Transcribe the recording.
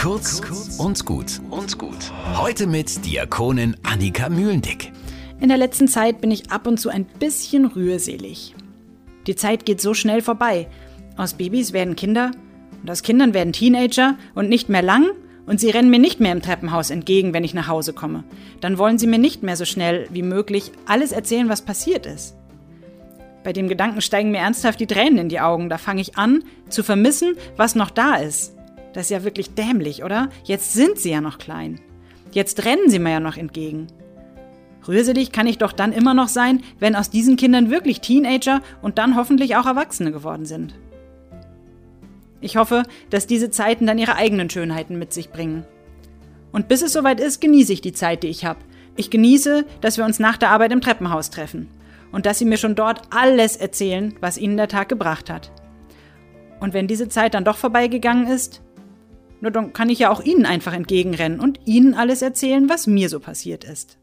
Kurz und gut und gut. Heute mit Diakonin Annika Mühlendick. In der letzten Zeit bin ich ab und zu ein bisschen rührselig. Die Zeit geht so schnell vorbei. Aus Babys werden Kinder und aus Kindern werden Teenager und nicht mehr lang und sie rennen mir nicht mehr im Treppenhaus entgegen, wenn ich nach Hause komme. Dann wollen sie mir nicht mehr so schnell wie möglich alles erzählen, was passiert ist. Bei dem Gedanken steigen mir ernsthaft die Tränen in die Augen. Da fange ich an zu vermissen, was noch da ist. Das ist ja wirklich dämlich, oder? Jetzt sind sie ja noch klein. Jetzt rennen sie mir ja noch entgegen. Rührselig kann ich doch dann immer noch sein, wenn aus diesen Kindern wirklich Teenager und dann hoffentlich auch Erwachsene geworden sind. Ich hoffe, dass diese Zeiten dann ihre eigenen Schönheiten mit sich bringen. Und bis es soweit ist, genieße ich die Zeit, die ich habe. Ich genieße, dass wir uns nach der Arbeit im Treppenhaus treffen und dass sie mir schon dort alles erzählen, was ihnen der Tag gebracht hat. Und wenn diese Zeit dann doch vorbeigegangen ist, nur dann kann ich ja auch ihnen einfach entgegenrennen und ihnen alles erzählen, was mir so passiert ist.